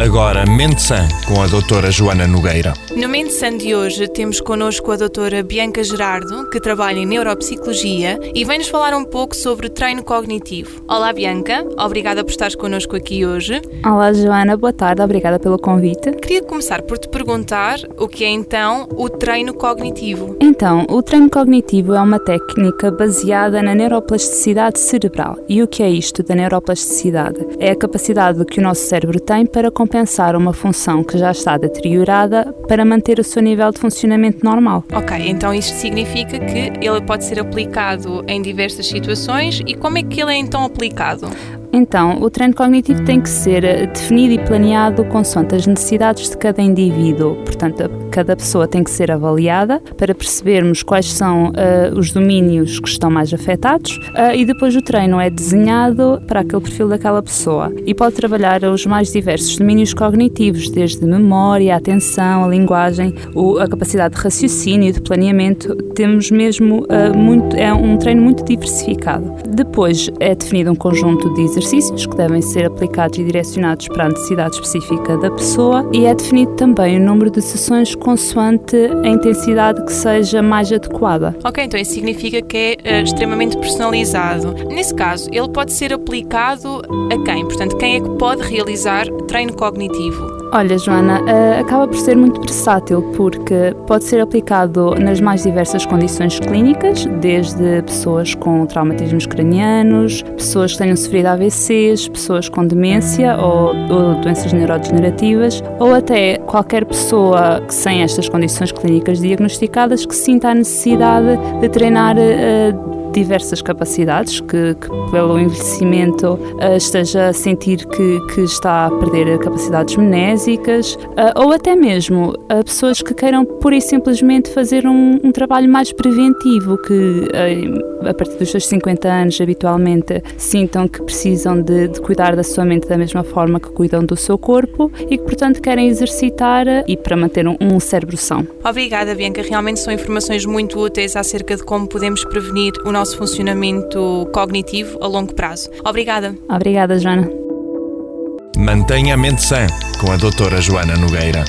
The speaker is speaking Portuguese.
Agora, Mente Sã, com a doutora Joana Nogueira. No Mente Sã de hoje temos connosco a doutora Bianca Gerardo, que trabalha em Neuropsicologia e vem-nos falar um pouco sobre treino cognitivo. Olá Bianca, obrigada por estares connosco aqui hoje. Olá Joana, boa tarde, obrigada pelo convite. Queria começar por te perguntar o que é então o treino cognitivo. Então, o treino cognitivo é uma técnica baseada na neuroplasticidade cerebral. E o que é isto da neuroplasticidade? É a capacidade que o nosso cérebro tem para compensar uma função que já está deteriorada para manter o seu nível de funcionamento normal. Ok, então isto significa que ele pode ser aplicado em diversas situações e como é que ele é então aplicado? Então, o treino cognitivo tem que ser eh, definido e planeado consoante as necessidades de cada indivíduo. Portanto, cada pessoa tem que ser avaliada para percebermos quais são uh, os domínios que estão mais afetados uh, e depois o treino é desenhado para aquele perfil daquela pessoa e pode trabalhar os mais diversos domínios cognitivos, desde memória, atenção, a linguagem, a capacidade de raciocínio, de planeamento. Temos mesmo uh, muito, é um treino muito diversificado. Depois é definido um conjunto de exercícios que devem ser aplicados e direcionados para a necessidade específica da pessoa e é definido também o número de sessões consoante a intensidade que seja mais adequada. Ok, então isso significa que é uh, extremamente personalizado. Nesse caso, ele pode ser aplicado a quem? Portanto, quem é que pode realizar treino cognitivo? Olha, Joana, uh, acaba por ser muito versátil porque pode ser aplicado nas mais diversas condições clínicas, desde pessoas com traumatismos cranianos, pessoas que tenham sofrido AVCs, pessoas com demência ou, ou doenças neurodegenerativas, ou até qualquer pessoa que sem estas condições clínicas diagnosticadas que sinta a necessidade de treinar uh, diversas capacidades, que, que pelo envelhecimento uh, esteja a sentir que, que, está a perder capacidades mnésicas, uh, ou até mesmo uh, pessoas que queiram pura e simplesmente fazer um, um trabalho mais preventivo, que a partir dos seus 50 anos habitualmente sintam que precisam de, de, cuidar da sua mente da mesma forma que cuidam do seu corpo e que, portanto, querem exercitar e para manter um, um cérebro são. Obrigada, Bianca. Realmente são informações muito úteis acerca de como podemos prevenir o nosso funcionamento cognitivo a longo prazo. Obrigada. Obrigada, Joana. Mantenha a mente sã com a doutora Joana Nogueira.